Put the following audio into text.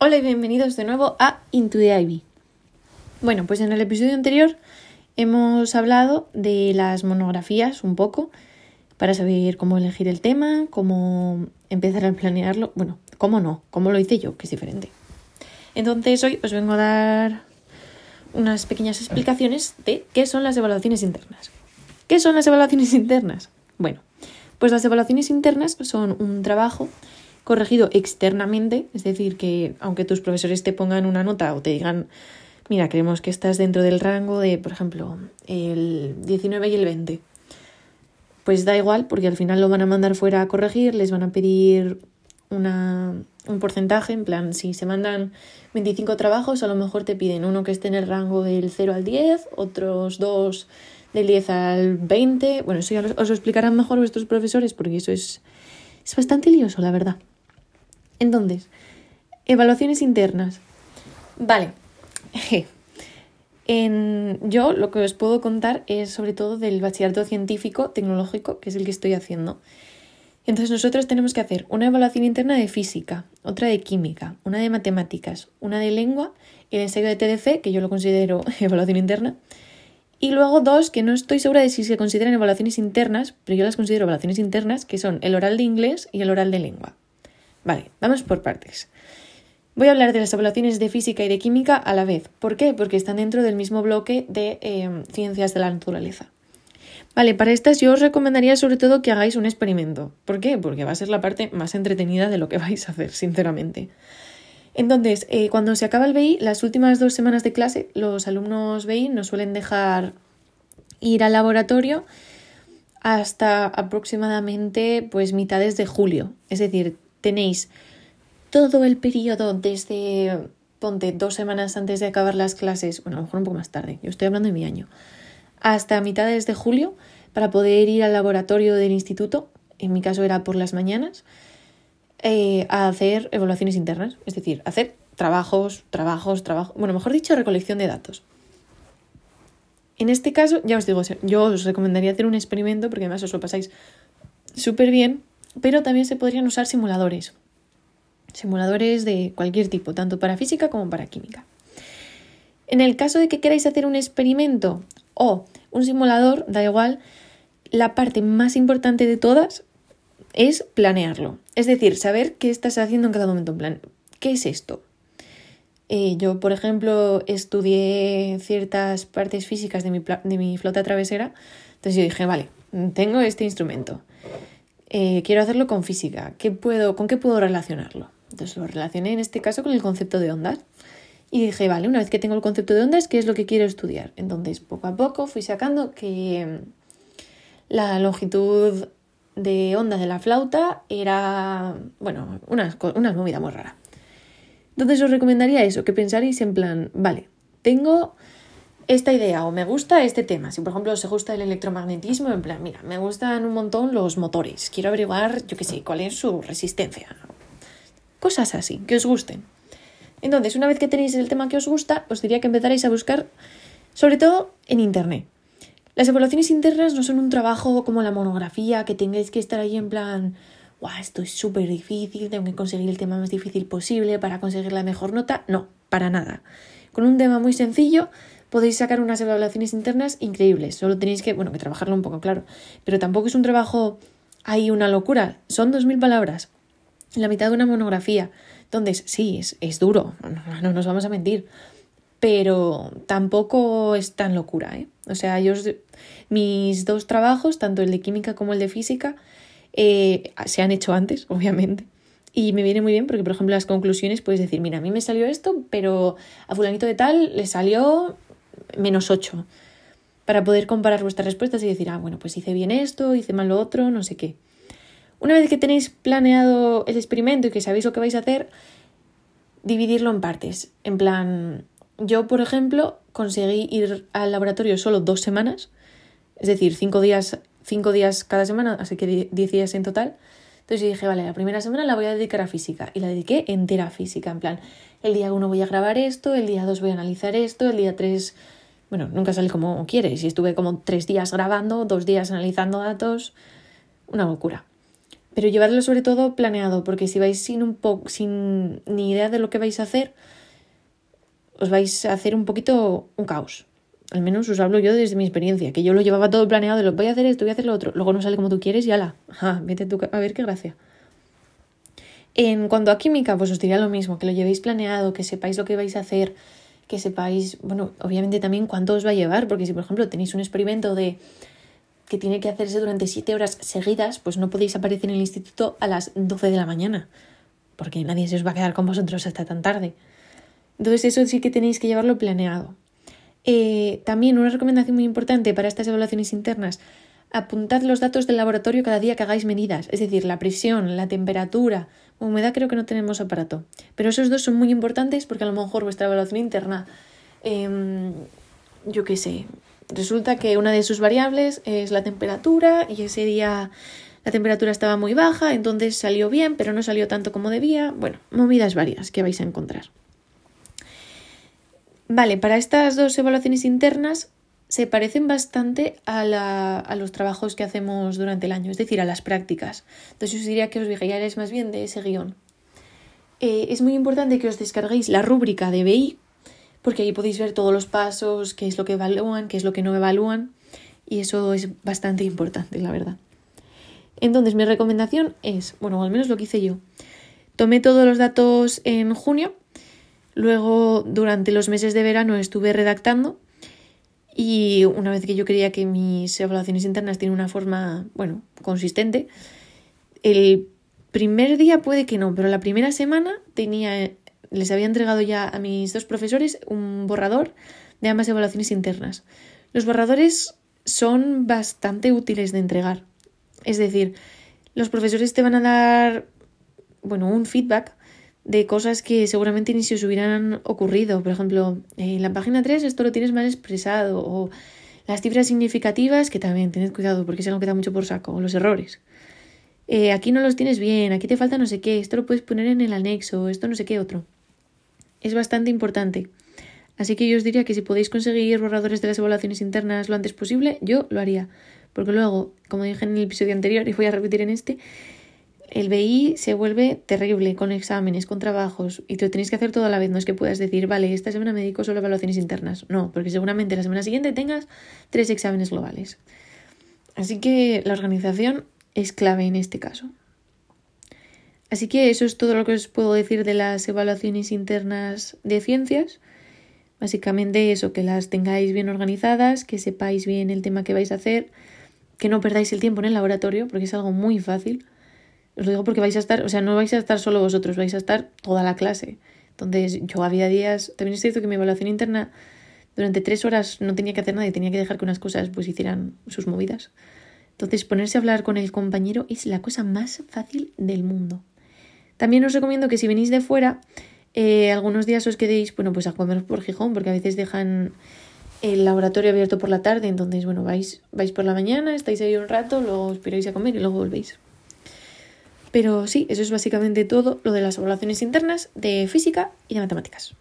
Hola y bienvenidos de nuevo a Into the Ivy. Bueno, pues en el episodio anterior hemos hablado de las monografías un poco para saber cómo elegir el tema, cómo empezar a planearlo. Bueno, cómo no, cómo lo hice yo, que es diferente. Entonces hoy os vengo a dar unas pequeñas explicaciones de qué son las evaluaciones internas. ¿Qué son las evaluaciones internas? Bueno, pues las evaluaciones internas son un trabajo corregido externamente, es decir, que aunque tus profesores te pongan una nota o te digan, mira, creemos que estás dentro del rango de, por ejemplo, el 19 y el 20, pues da igual porque al final lo van a mandar fuera a corregir, les van a pedir una, un porcentaje, en plan, si se mandan 25 trabajos, a lo mejor te piden uno que esté en el rango del 0 al 10, otros dos del 10 al 20. Bueno, eso ya os lo explicarán mejor vuestros profesores porque eso es, es bastante lioso, la verdad. Entonces, evaluaciones internas. Vale. En, yo lo que os puedo contar es sobre todo del bachillerato científico tecnológico, que es el que estoy haciendo. Entonces nosotros tenemos que hacer una evaluación interna de física, otra de química, una de matemáticas, una de lengua, el ensayo de TDC, que yo lo considero evaluación interna, y luego dos que no estoy segura de si se consideran evaluaciones internas, pero yo las considero evaluaciones internas, que son el oral de inglés y el oral de lengua. Vale, vamos por partes. Voy a hablar de las evaluaciones de física y de química a la vez. ¿Por qué? Porque están dentro del mismo bloque de em, ciencias de la naturaleza. Vale, para estas yo os recomendaría sobre todo que hagáis un experimento. ¿Por qué? Porque va a ser la parte más entretenida de lo que vais a hacer, sinceramente. Entonces, eh, cuando se acaba el BI, las últimas dos semanas de clase, los alumnos BI nos suelen dejar ir al laboratorio hasta aproximadamente pues mitades de julio. Es decir, tenéis todo el periodo desde, ponte, dos semanas antes de acabar las clases, bueno, a lo mejor un poco más tarde, yo estoy hablando de mi año, hasta mitades de julio para poder ir al laboratorio del instituto, en mi caso era por las mañanas, eh, a hacer evaluaciones internas, es decir, hacer trabajos, trabajos, trabajos, bueno, mejor dicho, recolección de datos. En este caso, ya os digo, yo os recomendaría hacer un experimento porque además os lo pasáis súper bien pero también se podrían usar simuladores. Simuladores de cualquier tipo, tanto para física como para química. En el caso de que queráis hacer un experimento o un simulador, da igual, la parte más importante de todas es planearlo. Es decir, saber qué estás haciendo en cada momento. En plan, ¿qué es esto? Eh, yo, por ejemplo, estudié ciertas partes físicas de mi, de mi flota travesera. Entonces yo dije, vale, tengo este instrumento. Eh, quiero hacerlo con física. ¿Qué puedo, ¿Con qué puedo relacionarlo? Entonces lo relacioné en este caso con el concepto de ondas. Y dije, vale, una vez que tengo el concepto de ondas, ¿qué es lo que quiero estudiar? Entonces, poco a poco fui sacando que mm, la longitud de onda de la flauta era, bueno, una, una movida muy rara. Entonces os recomendaría eso, que pensaréis en plan, vale, tengo esta idea o me gusta este tema. Si por ejemplo os gusta el electromagnetismo, en plan, mira, me gustan un montón los motores, quiero averiguar, yo qué sé, cuál es su resistencia. Cosas así, que os gusten. Entonces, una vez que tenéis el tema que os gusta, os diría que empezaréis a buscar, sobre todo en Internet. Las evaluaciones internas no son un trabajo como la monografía, que tengáis que estar ahí en plan, guau, esto es súper difícil, tengo que conseguir el tema más difícil posible para conseguir la mejor nota. No, para nada. Con un tema muy sencillo podéis sacar unas evaluaciones internas increíbles. Solo tenéis que, bueno, que trabajarlo un poco, claro. Pero tampoco es un trabajo ahí una locura. Son dos mil palabras. La mitad de una monografía. Entonces, sí, es, es duro, no, no, nos vamos a mentir. Pero tampoco es tan locura, ¿eh? O sea, yo, mis dos trabajos, tanto el de química como el de física, eh, se han hecho antes, obviamente. Y me viene muy bien porque, por ejemplo, las conclusiones puedes decir, mira, a mí me salió esto, pero a fulanito de tal le salió menos 8, para poder comparar vuestras respuestas y decir, ah, bueno, pues hice bien esto, hice mal lo otro, no sé qué. Una vez que tenéis planeado el experimento y que sabéis lo que vais a hacer, dividirlo en partes. En plan, yo, por ejemplo, conseguí ir al laboratorio solo dos semanas, es decir, cinco días, cinco días cada semana, así que diez días en total. Entonces dije, vale, la primera semana la voy a dedicar a física y la dediqué entera a física, en plan, el día uno voy a grabar esto, el día dos voy a analizar esto, el día tres bueno, nunca sale como quieres. Y estuve como tres días grabando, dos días analizando datos. Una locura. pero llevadlo sobre todo planeado, porque si vais sin un poco, sin ni idea de lo que vais a hacer, os vais a hacer un poquito un caos. Al menos os hablo yo desde mi experiencia, que yo lo llevaba todo planeado, lo voy a hacer esto, voy a hacer lo otro, luego no sale como tú quieres y ala, ajá, vete tú a ver qué gracia. En cuanto a química, pues os diría lo mismo, que lo llevéis planeado, que sepáis lo que vais a hacer, que sepáis, bueno, obviamente también cuánto os va a llevar, porque si por ejemplo tenéis un experimento de que tiene que hacerse durante siete horas seguidas, pues no podéis aparecer en el instituto a las 12 de la mañana, porque nadie se os va a quedar con vosotros hasta tan tarde. Entonces eso sí que tenéis que llevarlo planeado. Eh, también una recomendación muy importante para estas evaluaciones internas, apuntad los datos del laboratorio cada día que hagáis medidas, es decir, la presión, la temperatura, humedad creo que no tenemos aparato, pero esos dos son muy importantes porque a lo mejor vuestra evaluación interna, em, yo qué sé, resulta que una de sus variables es la temperatura y ese día la temperatura estaba muy baja, entonces salió bien, pero no salió tanto como debía. Bueno, movidas varias que vais a encontrar. Vale, para estas dos evaluaciones internas se parecen bastante a, la, a, los trabajos que hacemos durante el año, es decir, a las prácticas. Entonces os diría que os guiaréis más bien de ese guion. Eh, es muy importante que os descarguéis la rúbrica de BI, porque ahí podéis ver todos los pasos, qué es lo que evalúan, qué es lo que no evalúan, y eso es bastante importante, la verdad. Entonces, mi recomendación es, bueno, al menos lo que hice yo, tomé todos los datos en junio Luego, durante los meses de verano estuve redactando y una vez que yo creía que mis evaluaciones internas tienen una forma, bueno, consistente, el primer día puede que no, pero la primera semana tenía, les había entregado ya a mis dos profesores un borrador de ambas evaluaciones internas. Los borradores son bastante útiles de entregar. Es decir, los profesores te van a dar, bueno, un feedback de cosas que seguramente ni se os hubieran ocurrido. Por ejemplo, en la página 3 esto lo tienes mal expresado o las cifras significativas, que también tened cuidado porque es algo que da mucho por saco, o los errores. Eh, aquí no los tienes bien, aquí te falta no sé qué, esto lo puedes poner en el anexo, esto no sé qué otro. Es bastante importante. Así que yo os diría que si podéis conseguir borradores de las evaluaciones internas lo antes posible, yo lo haría. Porque luego, como dije en el episodio anterior y voy a repetir en este, el BI se vuelve terrible con exámenes, con trabajos y te lo tenéis que hacer todo a la vez. No es que puedas decir, vale, esta semana me dedico solo a evaluaciones internas. No, porque seguramente la semana siguiente tengas tres exámenes globales. Así que la organización es clave en este caso. Así que eso es todo lo que os puedo decir de las evaluaciones internas de ciencias. Básicamente eso, que las tengáis bien organizadas, que sepáis bien el tema que vais a hacer, que no perdáis el tiempo en el laboratorio, porque es algo muy fácil. Os lo digo porque vais a estar, o sea, no vais a estar solo vosotros, vais a estar toda la clase. Entonces, yo había días, también es cierto que mi evaluación interna durante tres horas no tenía que hacer nada y tenía que dejar que unas cosas pues hicieran sus movidas. Entonces, ponerse a hablar con el compañero es la cosa más fácil del mundo. También os recomiendo que si venís de fuera, eh, algunos días os quedéis, bueno, pues a comer por Gijón, porque a veces dejan el laboratorio abierto por la tarde, entonces, bueno, vais, vais por la mañana, estáis ahí un rato, luego os piráis a comer y luego volvéis. Pero sí, eso es básicamente todo lo de las evaluaciones internas de física y de matemáticas.